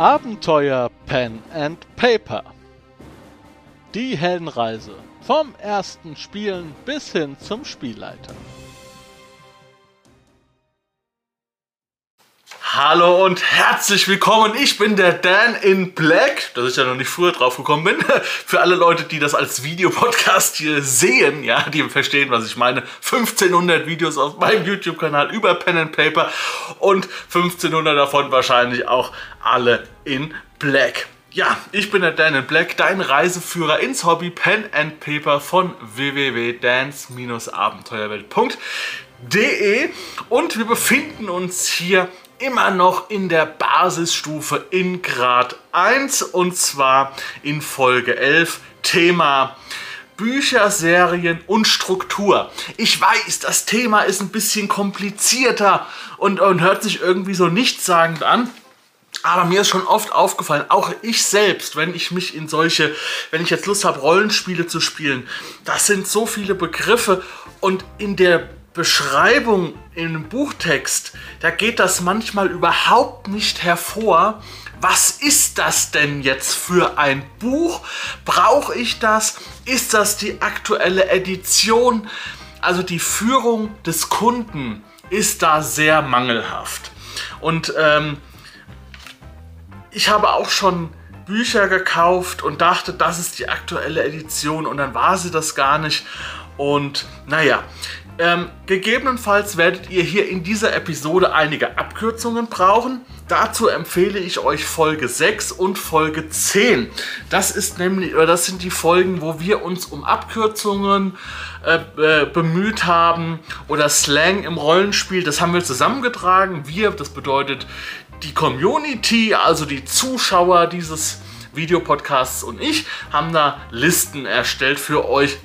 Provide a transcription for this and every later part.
Abenteuer Pen and Paper. Die Heldenreise vom ersten Spielen bis hin zum Spielleiter. Hallo und herzlich willkommen. Ich bin der Dan in Black, dass ich ja noch nicht früher drauf gekommen bin. Für alle Leute, die das als Videopodcast hier sehen, ja, die verstehen, was ich meine. 1500 Videos auf meinem YouTube-Kanal über Pen and Paper und 1500 davon wahrscheinlich auch alle in Black. Ja, ich bin der Dan in Black, dein Reiseführer ins Hobby Pen and Paper von www.dance-abenteuerwelt.de und wir befinden uns hier immer noch in der Basisstufe in Grad 1 und zwar in Folge 11 Thema Bücher, Serien und Struktur. Ich weiß, das Thema ist ein bisschen komplizierter und, und hört sich irgendwie so nichtssagend an. Aber mir ist schon oft aufgefallen, auch ich selbst, wenn ich mich in solche, wenn ich jetzt Lust habe, Rollenspiele zu spielen, das sind so viele Begriffe und in der Beschreibung im Buchtext, da geht das manchmal überhaupt nicht hervor. Was ist das denn jetzt für ein Buch? Brauche ich das? Ist das die aktuelle Edition? Also die Führung des Kunden ist da sehr mangelhaft. Und ähm, ich habe auch schon Bücher gekauft und dachte, das ist die aktuelle Edition und dann war sie das gar nicht. Und naja, ähm, gegebenenfalls werdet ihr hier in dieser Episode einige Abkürzungen brauchen. Dazu empfehle ich euch Folge 6 und Folge 10. Das ist nämlich, oder das sind die Folgen, wo wir uns um Abkürzungen äh, äh, bemüht haben oder Slang im Rollenspiel. Das haben wir zusammengetragen. Wir, das bedeutet die Community, also die Zuschauer dieses Videopodcasts und ich, haben da Listen erstellt für euch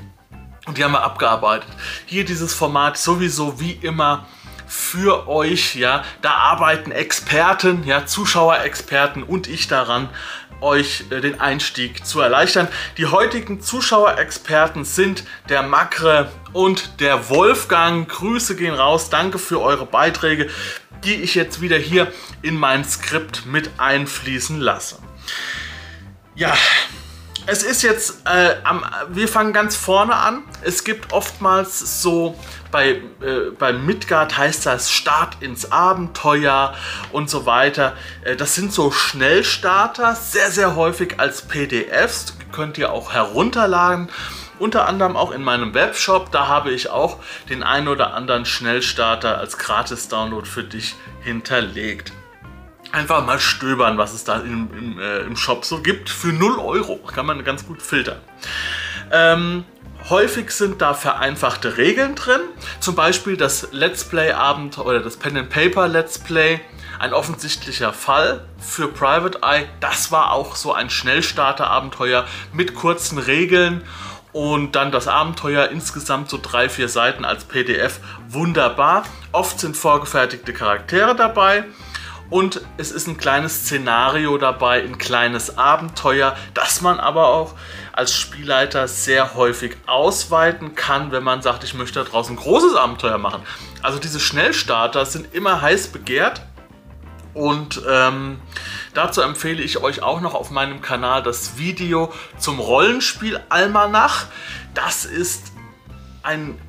und die haben wir abgearbeitet. Hier dieses Format sowieso wie immer für euch, ja, da arbeiten Experten, ja, Zuschauerexperten und ich daran, euch äh, den Einstieg zu erleichtern. Die heutigen Zuschauerexperten sind der Makre und der Wolfgang. Grüße gehen raus, danke für eure Beiträge, die ich jetzt wieder hier in mein Skript mit einfließen lasse. Ja, es ist jetzt, äh, am, wir fangen ganz vorne an. Es gibt oftmals so, bei, äh, bei Midgard heißt das Start ins Abenteuer und so weiter. Äh, das sind so Schnellstarter, sehr, sehr häufig als PDFs. Könnt ihr auch herunterladen. Unter anderem auch in meinem Webshop. Da habe ich auch den ein oder anderen Schnellstarter als Gratis-Download für dich hinterlegt einfach mal stöbern, was es da im, im, äh, im Shop so gibt. Für 0 Euro kann man ganz gut filtern. Ähm, häufig sind da vereinfachte Regeln drin. Zum Beispiel das Let's Play Abend oder das Pen and Paper Let's Play. Ein offensichtlicher Fall für Private Eye. Das war auch so ein Schnellstarter-Abenteuer mit kurzen Regeln und dann das Abenteuer insgesamt so drei, vier Seiten als PDF. Wunderbar. Oft sind vorgefertigte Charaktere dabei und es ist ein kleines Szenario dabei, ein kleines Abenteuer, das man aber auch als Spielleiter sehr häufig ausweiten kann, wenn man sagt, ich möchte daraus ein großes Abenteuer machen. Also diese Schnellstarter sind immer heiß begehrt und ähm, dazu empfehle ich euch auch noch auf meinem Kanal das Video zum Rollenspiel Almanach. Das ist ein,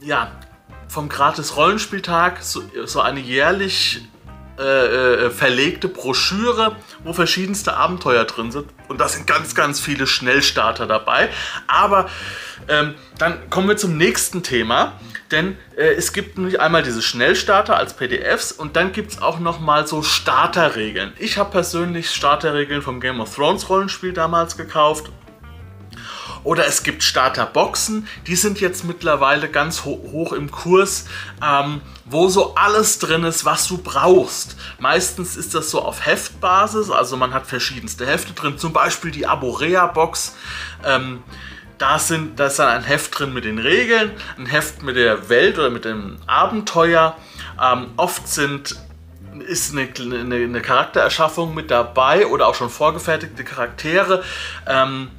ja, vom Gratis Rollenspieltag so, so eine jährlich äh, äh, verlegte Broschüre, wo verschiedenste Abenteuer drin sind. Und da sind ganz, ganz viele Schnellstarter dabei. Aber ähm, dann kommen wir zum nächsten Thema. Denn äh, es gibt nämlich einmal diese Schnellstarter als PDFs und dann gibt es auch nochmal so Starterregeln. Ich habe persönlich Starterregeln vom Game of Thrones Rollenspiel damals gekauft oder es gibt Starterboxen, die sind jetzt mittlerweile ganz ho hoch im Kurs, ähm, wo so alles drin ist, was du brauchst. Meistens ist das so auf Heftbasis, also man hat verschiedenste Hefte drin, zum Beispiel die Aborea-Box. Ähm, da, sind, da ist dann ein Heft drin mit den Regeln, ein Heft mit der Welt oder mit dem Abenteuer. Ähm, oft sind ist eine, eine, eine, Charaktererschaffung mit dabei oder auch schon vorgefertigte Charaktere. Ähm,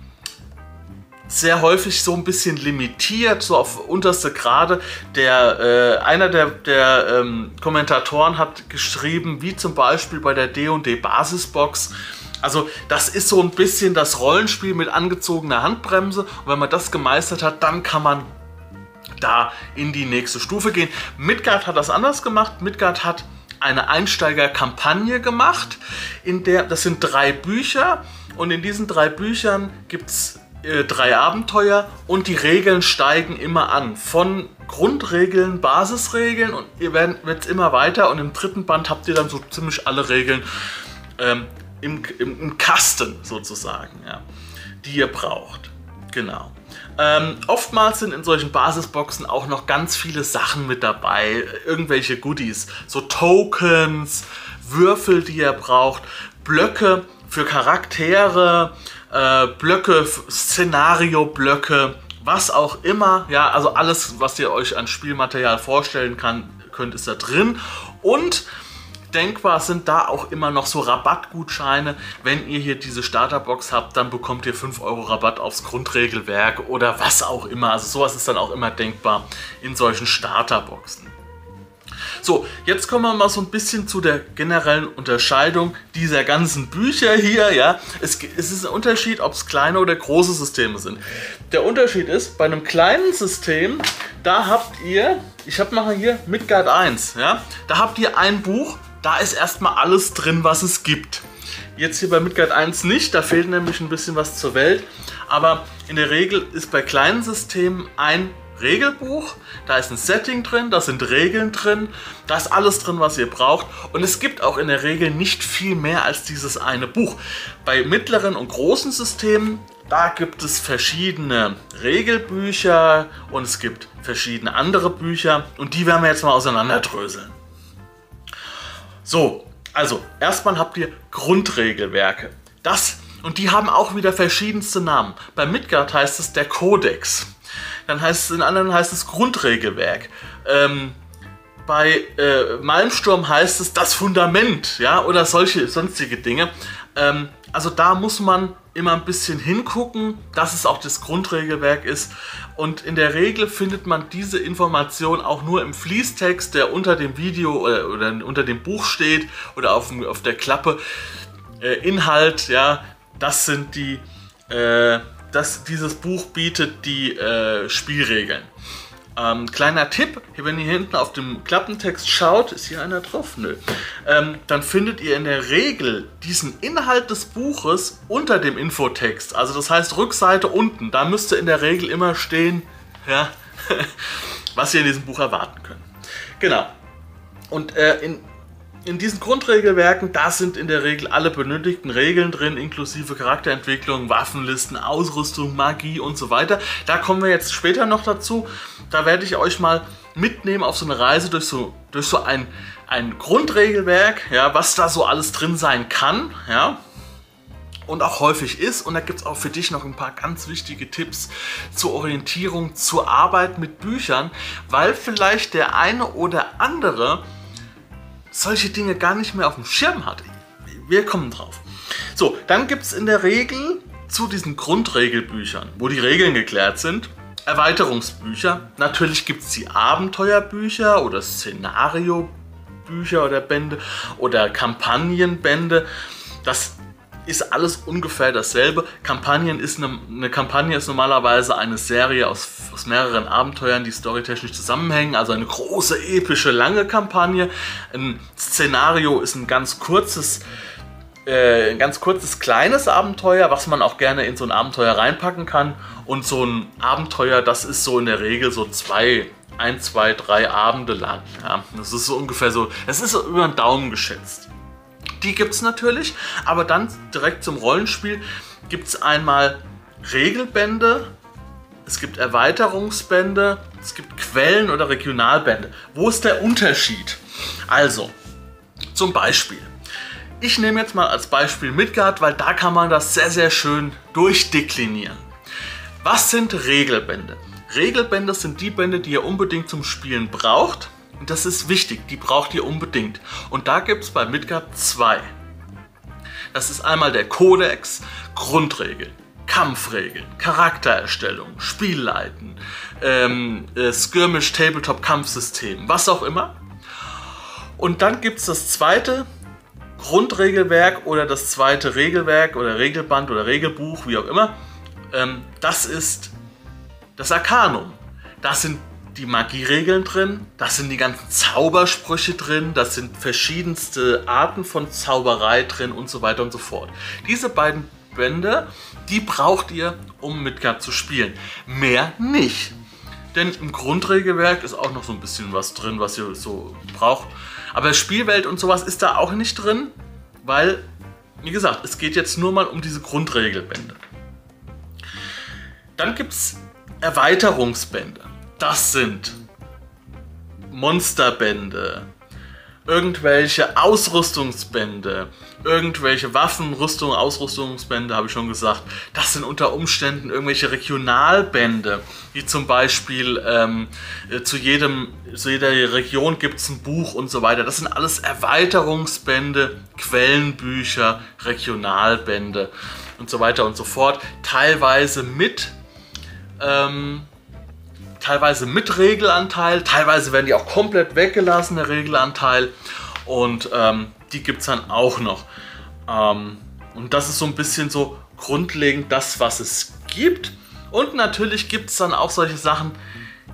sehr häufig so ein bisschen limitiert, so auf unterste Grade. Der, äh, einer der, der ähm, Kommentatoren hat geschrieben, wie zum Beispiel bei der D&D Basisbox, also das ist so ein bisschen das Rollenspiel mit angezogener Handbremse und wenn man das gemeistert hat, dann kann man da in die nächste Stufe gehen. Midgard hat das anders gemacht. Midgard hat eine Einsteigerkampagne gemacht, in der das sind drei Bücher und in diesen drei Büchern gibt es drei Abenteuer und die Regeln steigen immer an. Von Grundregeln, Basisregeln und ihr werdet immer weiter und im dritten Band habt ihr dann so ziemlich alle Regeln ähm, im, im, im, Kasten sozusagen, ja, die ihr braucht. Genau. Ähm, oftmals sind in solchen Basisboxen auch noch ganz viele Sachen mit dabei, irgendwelche Goodies, so Tokens, Würfel, die ihr braucht, Blöcke für Charaktere, äh, Blöcke, Szenario-Blöcke, was auch immer. Ja, also alles, was ihr euch an Spielmaterial vorstellen kann, könnt, ist da drin. Und denkbar sind da auch immer noch so Rabattgutscheine. Wenn ihr hier diese Starterbox habt, dann bekommt ihr 5 Euro Rabatt aufs Grundregelwerk oder was auch immer. Also sowas ist dann auch immer denkbar in solchen Starterboxen. So, jetzt kommen wir mal so ein bisschen zu der generellen Unterscheidung dieser ganzen Bücher hier. Ja, es, es ist ein Unterschied, ob es kleine oder große Systeme sind. Der Unterschied ist, bei einem kleinen System, da habt ihr, ich habe mal hier Midgard 1, ja, da habt ihr ein Buch, da ist erstmal alles drin, was es gibt. Jetzt hier bei Midgard 1 nicht, da fehlt nämlich ein bisschen was zur Welt. Aber in der Regel ist bei kleinen Systemen ein Regelbuch, da ist ein Setting drin, da sind Regeln drin, da ist alles drin, was ihr braucht. Und es gibt auch in der Regel nicht viel mehr als dieses eine Buch. Bei mittleren und großen Systemen, da gibt es verschiedene Regelbücher und es gibt verschiedene andere Bücher und die werden wir jetzt mal auseinanderdröseln. So, also erstmal habt ihr Grundregelwerke. Das und die haben auch wieder verschiedenste Namen. Bei Midgard heißt es der Kodex. Dann heißt es in anderen heißt es Grundregelwerk. Ähm, bei äh, Malmsturm heißt es das Fundament, ja, oder solche sonstige Dinge. Ähm, also da muss man immer ein bisschen hingucken, dass es auch das Grundregelwerk ist. Und in der Regel findet man diese Information auch nur im Fließtext, der unter dem Video oder, oder unter dem Buch steht oder auf, auf der Klappe. Äh, Inhalt, ja, das sind die, äh, das, dieses Buch bietet die äh, Spielregeln. Ähm, kleiner Tipp, wenn ihr hinten auf dem Klappentext schaut, ist hier einer drauf? Nö. Ähm, dann findet ihr in der Regel diesen Inhalt des Buches unter dem Infotext. Also das heißt Rückseite unten. Da müsste in der Regel immer stehen, ja, was ihr in diesem Buch erwarten könnt. Genau. Und äh, in, in diesen Grundregelwerken, da sind in der Regel alle benötigten Regeln drin, inklusive Charakterentwicklung, Waffenlisten, Ausrüstung, Magie und so weiter. Da kommen wir jetzt später noch dazu. Da werde ich euch mal mitnehmen auf so eine Reise durch so, durch so ein, ein Grundregelwerk, ja, was da so alles drin sein kann, ja, und auch häufig ist. Und da gibt es auch für dich noch ein paar ganz wichtige Tipps zur Orientierung, zur Arbeit mit Büchern, weil vielleicht der eine oder andere solche Dinge gar nicht mehr auf dem Schirm hat. Wir kommen drauf. So, dann gibt es in der Regel zu diesen Grundregelbüchern, wo die Regeln geklärt sind, Erweiterungsbücher. Natürlich gibt es die Abenteuerbücher oder Szenariobücher oder Bände oder Kampagnenbände. Das ist alles ungefähr dasselbe. Kampagnen ist eine, eine Kampagne ist normalerweise eine Serie aus, aus mehreren Abenteuern, die storytechnisch zusammenhängen, also eine große, epische, lange Kampagne. Ein Szenario ist ein ganz kurzes, äh, ein ganz kurzes, kleines Abenteuer, was man auch gerne in so ein Abenteuer reinpacken kann. Und so ein Abenteuer, das ist so in der Regel so zwei, ein, zwei, drei Abende lang. Ja, das ist so ungefähr so, es ist so über den Daumen geschätzt. Die gibt es natürlich, aber dann direkt zum Rollenspiel gibt es einmal Regelbände, es gibt Erweiterungsbände, es gibt Quellen- oder Regionalbände. Wo ist der Unterschied? Also, zum Beispiel. Ich nehme jetzt mal als Beispiel Midgard, weil da kann man das sehr, sehr schön durchdeklinieren. Was sind Regelbände? Regelbände sind die Bände, die ihr unbedingt zum Spielen braucht das ist wichtig, die braucht ihr unbedingt. Und da gibt es bei Midgard zwei. Das ist einmal der Kodex Grundregeln. Kampfregeln, Charaktererstellung, Spielleiten, ähm, äh, Skirmish, Tabletop, Kampfsystem, was auch immer. Und dann gibt es das zweite Grundregelwerk oder das zweite Regelwerk oder Regelband oder Regelbuch, wie auch immer. Ähm, das ist das Arcanum. Das sind die Magieregeln drin, das sind die ganzen Zaubersprüche drin, das sind verschiedenste Arten von Zauberei drin und so weiter und so fort. Diese beiden Bände, die braucht ihr, um Midgard zu spielen. Mehr nicht. Denn im Grundregelwerk ist auch noch so ein bisschen was drin, was ihr so braucht. Aber Spielwelt und sowas ist da auch nicht drin, weil, wie gesagt, es geht jetzt nur mal um diese Grundregelbände. Dann gibt es Erweiterungsbände. Das sind Monsterbände, irgendwelche Ausrüstungsbände, irgendwelche Waffen, Rüstung, Ausrüstungsbände, habe ich schon gesagt. Das sind unter Umständen irgendwelche Regionalbände, wie zum Beispiel ähm, äh, zu, jedem, zu jeder Region gibt es ein Buch und so weiter. Das sind alles Erweiterungsbände, Quellenbücher, Regionalbände und so weiter und so fort. Teilweise mit ähm, teilweise mit Regelanteil, teilweise werden die auch komplett weggelassen, der Regelanteil. Und ähm, die gibt es dann auch noch. Ähm, und das ist so ein bisschen so grundlegend das, was es gibt. Und natürlich gibt es dann auch solche Sachen,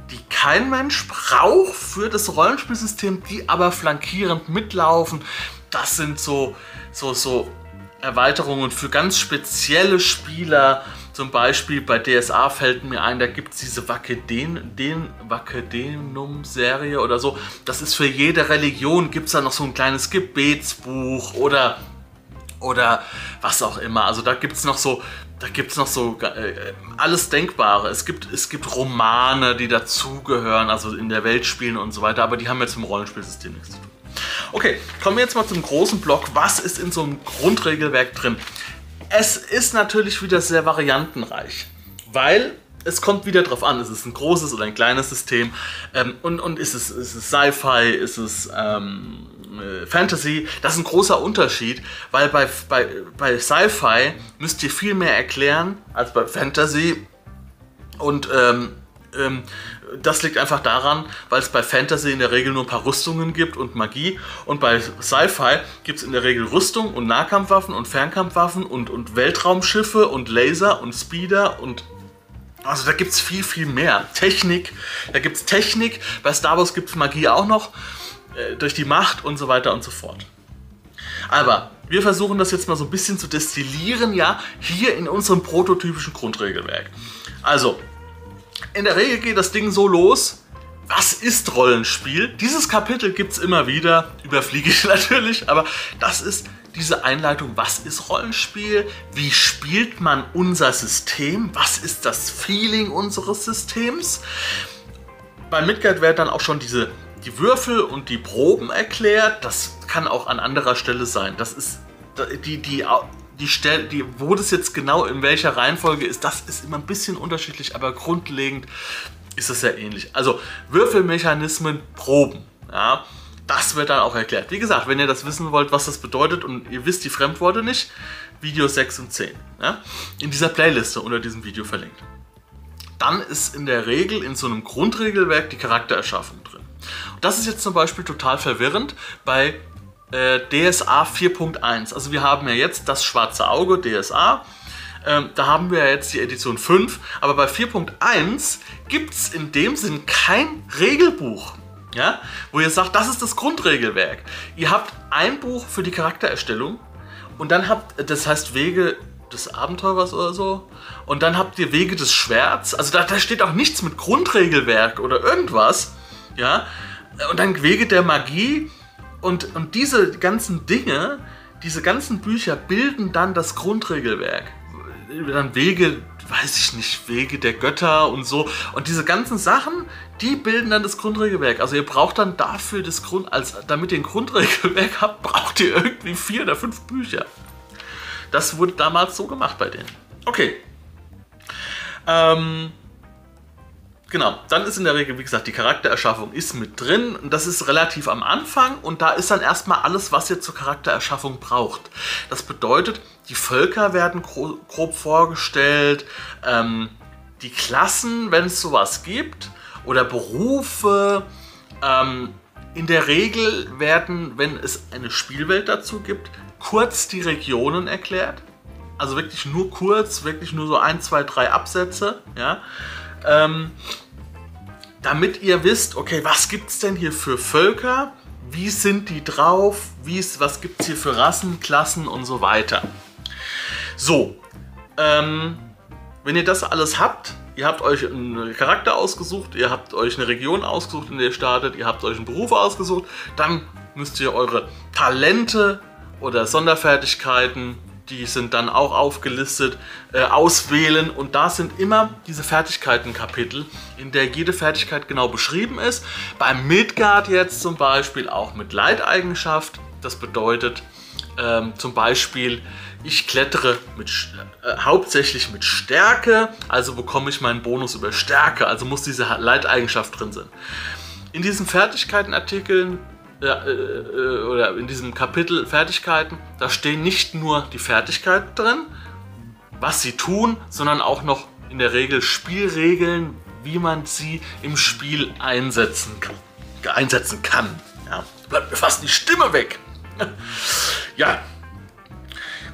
die kein Mensch braucht für das Rollenspielsystem, die aber flankierend mitlaufen. Das sind so, so, so Erweiterungen für ganz spezielle Spieler. Zum Beispiel bei DSA fällt mir ein, da gibt es diese Vakedenum-Serie oder so. Das ist für jede Religion, gibt es da noch so ein kleines Gebetsbuch oder, oder was auch immer. Also da gibt es noch so, da gibt noch so äh, alles Denkbare. Es gibt, es gibt Romane, die dazugehören, also in der Welt spielen und so weiter, aber die haben jetzt mit dem Rollenspielsystem nichts zu tun. Okay, kommen wir jetzt mal zum großen Block. Was ist in so einem Grundregelwerk drin? Es ist natürlich wieder sehr variantenreich, weil es kommt wieder drauf an, ist es ein großes oder ein kleines System ähm, und, und ist es, ist es Sci-Fi, ist es ähm, äh, Fantasy. Das ist ein großer Unterschied, weil bei, bei, bei Sci-Fi müsst ihr viel mehr erklären als bei Fantasy und ähm, ähm, das liegt einfach daran, weil es bei Fantasy in der Regel nur ein paar Rüstungen gibt und Magie. Und bei Sci-Fi gibt es in der Regel Rüstung und Nahkampfwaffen und Fernkampfwaffen und, und Weltraumschiffe und Laser und Speeder und also da gibt es viel, viel mehr. Technik, da gibt es Technik. Bei Star Wars gibt es Magie auch noch. Äh, durch die Macht und so weiter und so fort. Aber wir versuchen das jetzt mal so ein bisschen zu destillieren, ja, hier in unserem prototypischen Grundregelwerk. Also, in der Regel geht das Ding so los. Was ist Rollenspiel? Dieses Kapitel gibt es immer wieder, überfliege ich natürlich, aber das ist diese Einleitung, was ist Rollenspiel? Wie spielt man unser System? Was ist das Feeling unseres Systems? Bei Midgard werden dann auch schon diese die Würfel und die Proben erklärt. Das kann auch an anderer Stelle sein. Das ist die, die die Stelle, die, wo das jetzt genau in welcher Reihenfolge ist, das ist immer ein bisschen unterschiedlich, aber grundlegend ist es sehr ähnlich. Also Würfelmechanismen, Proben, ja, das wird dann auch erklärt. Wie gesagt, wenn ihr das wissen wollt, was das bedeutet und ihr wisst die Fremdworte nicht, Video 6 und 10, ja, in dieser Playliste unter diesem Video verlinkt. Dann ist in der Regel in so einem Grundregelwerk die Charaktererschaffung drin. Und das ist jetzt zum Beispiel total verwirrend bei äh, DSA 4.1. Also wir haben ja jetzt das schwarze Auge DSA. Ähm, da haben wir ja jetzt die Edition 5, aber bei 4.1 gibt es in dem Sinn kein Regelbuch. Ja, wo ihr sagt, das ist das Grundregelwerk. Ihr habt ein Buch für die Charaktererstellung und dann habt, das heißt Wege des Abenteurers oder so, und dann habt ihr Wege des Schwerts. Also da, da steht auch nichts mit Grundregelwerk oder irgendwas. Ja, und dann Wege der Magie und, und diese ganzen Dinge, diese ganzen Bücher bilden dann das Grundregelwerk. Dann Wege, weiß ich nicht, Wege der Götter und so. Und diese ganzen Sachen, die bilden dann das Grundregelwerk. Also ihr braucht dann dafür das Grund, als damit ihr ein Grundregelwerk habt, braucht ihr irgendwie vier oder fünf Bücher. Das wurde damals so gemacht bei denen. Okay. Ähm, Genau, dann ist in der Regel, wie gesagt, die Charaktererschaffung ist mit drin und das ist relativ am Anfang und da ist dann erstmal alles, was ihr zur Charaktererschaffung braucht. Das bedeutet, die Völker werden grob vorgestellt, ähm, die Klassen, wenn es sowas gibt, oder Berufe. Ähm, in der Regel werden, wenn es eine Spielwelt dazu gibt, kurz die Regionen erklärt. Also wirklich nur kurz, wirklich nur so ein, zwei, drei Absätze. Ja ähm, damit ihr wisst, okay, was gibt es denn hier für Völker? Wie sind die drauf? Wie ist, was gibt es hier für Rassen, Klassen und so weiter? So, ähm, wenn ihr das alles habt, ihr habt euch einen Charakter ausgesucht, ihr habt euch eine Region ausgesucht, in der ihr startet, ihr habt euch einen Beruf ausgesucht, dann müsst ihr eure Talente oder Sonderfertigkeiten die sind dann auch aufgelistet, äh, auswählen und da sind immer diese Fertigkeiten-Kapitel, in der jede Fertigkeit genau beschrieben ist. Beim Midgard jetzt zum Beispiel auch mit Leiteigenschaft, das bedeutet ähm, zum Beispiel, ich klettere mit, äh, hauptsächlich mit Stärke, also bekomme ich meinen Bonus über Stärke, also muss diese Leiteigenschaft drin sein. In diesen Fertigkeitenartikeln ja, äh, äh, oder in diesem Kapitel Fertigkeiten, da stehen nicht nur die Fertigkeiten drin, was sie tun, sondern auch noch in der Regel Spielregeln, wie man sie im Spiel einsetzen kann. Einsetzen kann. Ja, bleibt mir fast die Stimme weg. ja,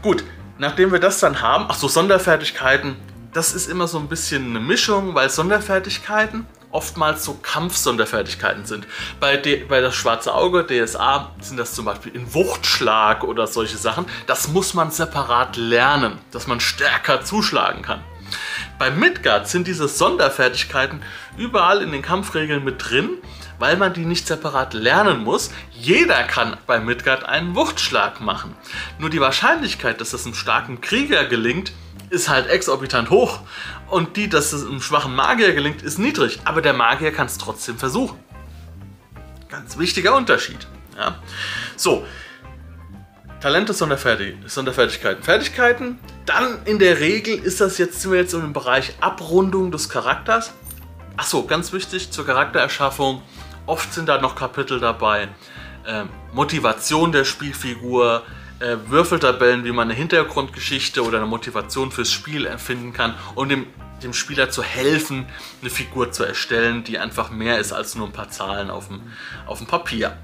gut. Nachdem wir das dann haben, ach so Sonderfertigkeiten, das ist immer so ein bisschen eine Mischung, weil Sonderfertigkeiten oftmals so Kampfsonderfertigkeiten sind. Bei, bei das Schwarze Auge, DSA, sind das zum Beispiel in Wuchtschlag oder solche Sachen. Das muss man separat lernen, dass man stärker zuschlagen kann. Bei Midgard sind diese Sonderfertigkeiten überall in den Kampfregeln mit drin, weil man die nicht separat lernen muss. Jeder kann bei Midgard einen Wuchtschlag machen. Nur die Wahrscheinlichkeit, dass das einem starken Krieger gelingt, ist halt exorbitant hoch. Und die, dass es einem schwachen Magier gelingt, ist niedrig. Aber der Magier kann es trotzdem versuchen. Ganz wichtiger Unterschied. Ja. So, Talente, Sonderfertig Sonderfertigkeiten, Fertigkeiten. Dann in der Regel ist das jetzt, sind wir jetzt im Bereich Abrundung des Charakters. Achso, ganz wichtig zur Charaktererschaffung. Oft sind da noch Kapitel dabei. Äh, Motivation der Spielfigur, äh, Würfeltabellen, wie man eine Hintergrundgeschichte oder eine Motivation fürs Spiel erfinden kann, um dem, dem Spieler zu helfen, eine Figur zu erstellen, die einfach mehr ist als nur ein paar Zahlen auf dem, auf dem Papier.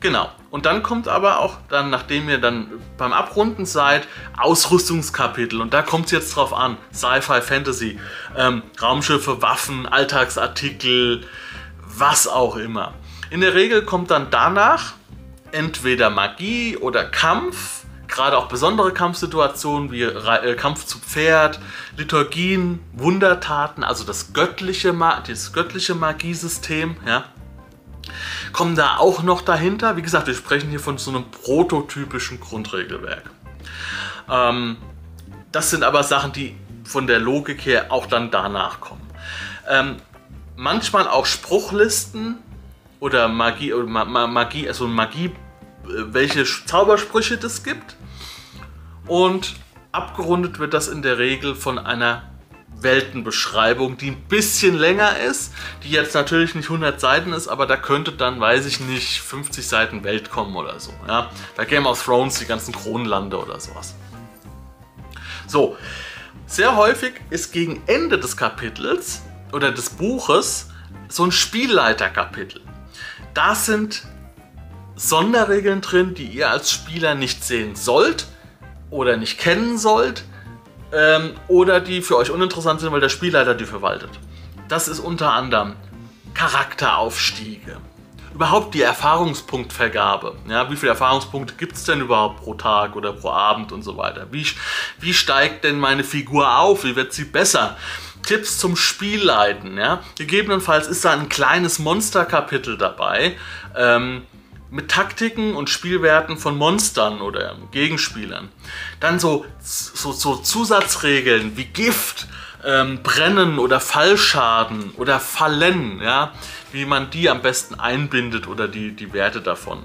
Genau. Und dann kommt aber auch dann, nachdem ihr dann beim Abrunden seid, Ausrüstungskapitel. Und da kommt es jetzt drauf an. Sci-Fi, Fantasy, ähm, Raumschiffe, Waffen, Alltagsartikel, was auch immer. In der Regel kommt dann danach entweder Magie oder Kampf gerade auch besondere Kampfsituationen wie äh, Kampf zu Pferd, Liturgien, Wundertaten, also das göttliche, das göttliche Magiesystem, ja, kommen da auch noch dahinter. Wie gesagt, wir sprechen hier von so einem prototypischen Grundregelwerk. Ähm, das sind aber Sachen, die von der Logik her auch dann danach kommen. Ähm, manchmal auch Spruchlisten oder Magie, oder Magie, also Magie, äh, welche Zaubersprüche das gibt. Und abgerundet wird das in der Regel von einer Weltenbeschreibung, die ein bisschen länger ist, die jetzt natürlich nicht 100 Seiten ist, aber da könnte dann, weiß ich nicht, 50 Seiten Welt kommen oder so. Ja? Bei Game of Thrones die ganzen Kronenlande oder sowas. So, sehr häufig ist gegen Ende des Kapitels oder des Buches so ein Spielleiterkapitel. Da sind Sonderregeln drin, die ihr als Spieler nicht sehen sollt, oder nicht kennen sollt ähm, oder die für euch uninteressant sind, weil der Spielleiter die verwaltet. Das ist unter anderem Charakteraufstiege, überhaupt die Erfahrungspunktvergabe. Ja, wie viele Erfahrungspunkte gibt es denn überhaupt pro Tag oder pro Abend und so weiter? Wie, wie steigt denn meine Figur auf? Wie wird sie besser? Tipps zum Spielleiten. Ja? Gegebenenfalls ist da ein kleines Monsterkapitel dabei. Ähm, mit Taktiken und Spielwerten von Monstern oder Gegenspielern. Dann so, so, so Zusatzregeln wie Gift, ähm, Brennen oder Fallschaden oder Fallen, ja, wie man die am besten einbindet oder die, die Werte davon.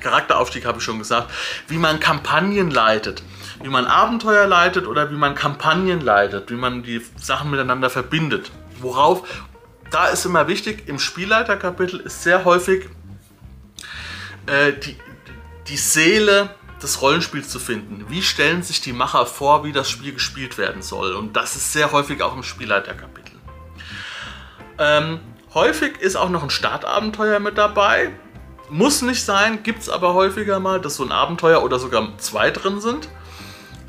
Charakteraufstieg habe ich schon gesagt, wie man Kampagnen leitet, wie man Abenteuer leitet oder wie man Kampagnen leitet, wie man die Sachen miteinander verbindet. Worauf da ist immer wichtig, im Spielleiterkapitel ist sehr häufig äh, die, die Seele des Rollenspiels zu finden. Wie stellen sich die Macher vor, wie das Spiel gespielt werden soll? Und das ist sehr häufig auch im Spielleiterkapitel. Ähm, häufig ist auch noch ein Startabenteuer mit dabei. Muss nicht sein, gibt es aber häufiger mal, dass so ein Abenteuer oder sogar zwei drin sind.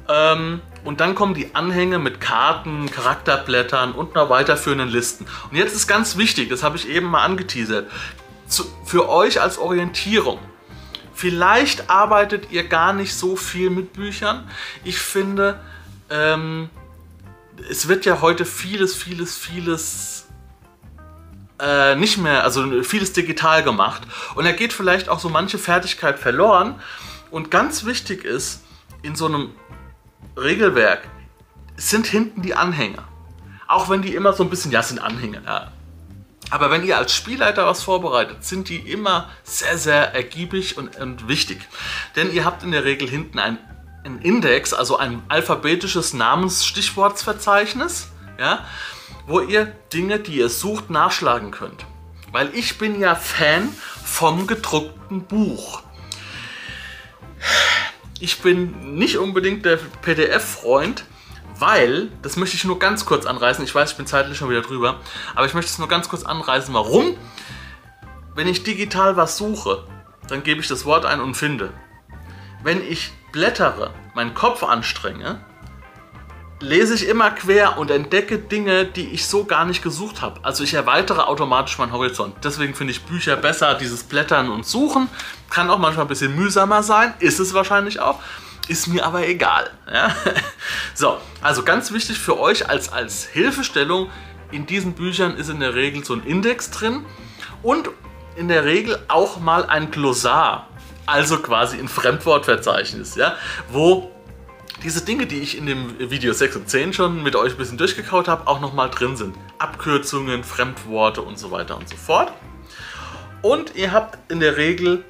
Ähm, und dann kommen die Anhänge mit Karten, Charakterblättern und noch weiterführenden Listen. Und jetzt ist ganz wichtig, das habe ich eben mal angeteasert, zu, für euch als Orientierung. Vielleicht arbeitet ihr gar nicht so viel mit Büchern. Ich finde, ähm, es wird ja heute vieles, vieles, vieles äh, nicht mehr, also vieles digital gemacht. Und da geht vielleicht auch so manche Fertigkeit verloren. Und ganz wichtig ist, in so einem Regelwerk sind hinten die Anhänger. Auch wenn die immer so ein bisschen, ja, sind Anhänger, ja. Aber wenn ihr als Spielleiter was vorbereitet, sind die immer sehr, sehr ergiebig und, und wichtig. Denn ihr habt in der Regel hinten ein, ein Index, also ein alphabetisches Namensstichwortsverzeichnis, ja, wo ihr Dinge, die ihr sucht, nachschlagen könnt. Weil ich bin ja Fan vom gedruckten Buch. Ich bin nicht unbedingt der PDF-Freund, weil, das möchte ich nur ganz kurz anreißen, ich weiß, ich bin zeitlich schon wieder drüber, aber ich möchte es nur ganz kurz anreißen, warum, wenn ich digital was suche, dann gebe ich das Wort ein und finde. Wenn ich blättere, meinen Kopf anstrenge, lese ich immer quer und entdecke Dinge, die ich so gar nicht gesucht habe. Also ich erweitere automatisch meinen Horizont. Deswegen finde ich Bücher besser, dieses Blättern und Suchen. Kann auch manchmal ein bisschen mühsamer sein, ist es wahrscheinlich auch. Ist mir aber egal. Ja? So, also ganz wichtig für euch als, als Hilfestellung, in diesen Büchern ist in der Regel so ein Index drin und in der Regel auch mal ein Glossar, also quasi ein Fremdwortverzeichnis, ja, wo diese Dinge, die ich in dem Video 6 und 10 schon mit euch ein bisschen durchgekaut habe, auch nochmal drin sind. Abkürzungen, Fremdworte und so weiter und so fort. Und ihr habt in der Regel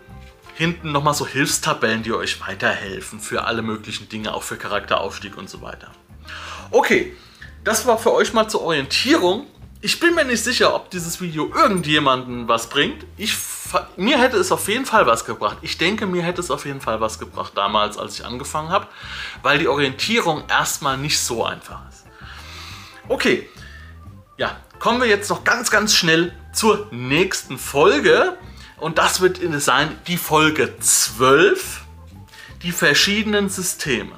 hinten nochmal so Hilfstabellen, die euch weiterhelfen für alle möglichen Dinge, auch für Charakteraufstieg und so weiter. Okay, das war für euch mal zur Orientierung. Ich bin mir nicht sicher, ob dieses Video irgendjemanden was bringt. Ich, mir hätte es auf jeden Fall was gebracht. Ich denke, mir hätte es auf jeden Fall was gebracht damals, als ich angefangen habe, weil die Orientierung erstmal nicht so einfach ist. Okay, ja, kommen wir jetzt noch ganz, ganz schnell zur nächsten Folge. Und das wird sein die Folge 12, die verschiedenen Systeme.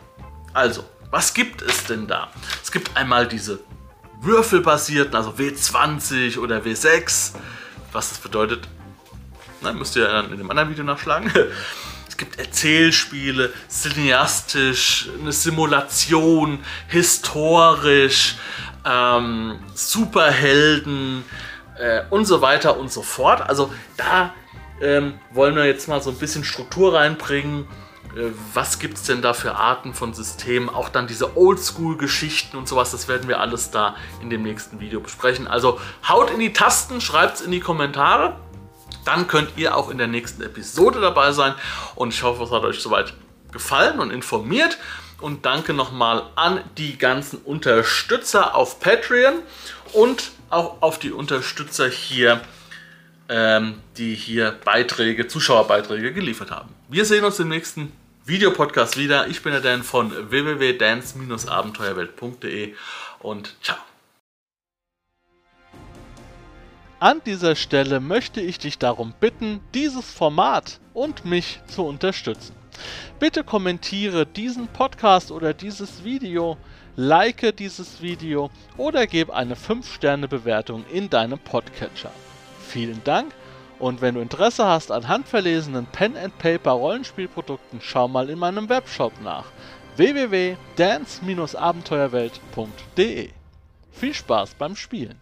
Also, was gibt es denn da? Es gibt einmal diese würfelbasierten, also W20 oder W6. Was das bedeutet, na, müsst ihr in dem anderen Video nachschlagen. Es gibt Erzählspiele, cineastisch, eine Simulation, historisch, ähm, Superhelden äh, und so weiter und so fort. Also da ähm, wollen wir jetzt mal so ein bisschen Struktur reinbringen. Äh, was gibt es denn da für Arten von Systemen? Auch dann diese Oldschool-Geschichten und sowas, das werden wir alles da in dem nächsten Video besprechen. Also haut in die Tasten, schreibt es in die Kommentare. Dann könnt ihr auch in der nächsten Episode dabei sein. Und ich hoffe, es hat euch soweit gefallen und informiert. Und danke nochmal an die ganzen Unterstützer auf Patreon und auch auf die Unterstützer hier ähm, die hier Beiträge, Zuschauerbeiträge geliefert haben. Wir sehen uns im nächsten Videopodcast wieder. Ich bin der Dan von www.dance-abenteuerwelt.de und ciao. An dieser Stelle möchte ich dich darum bitten, dieses Format und mich zu unterstützen. Bitte kommentiere diesen Podcast oder dieses Video, like dieses Video oder gebe eine 5-Sterne-Bewertung in deinem Podcatcher. Vielen Dank und wenn du Interesse hast an handverlesenen Pen-and-Paper Rollenspielprodukten, schau mal in meinem Webshop nach www.dance-abenteuerwelt.de. Viel Spaß beim Spielen!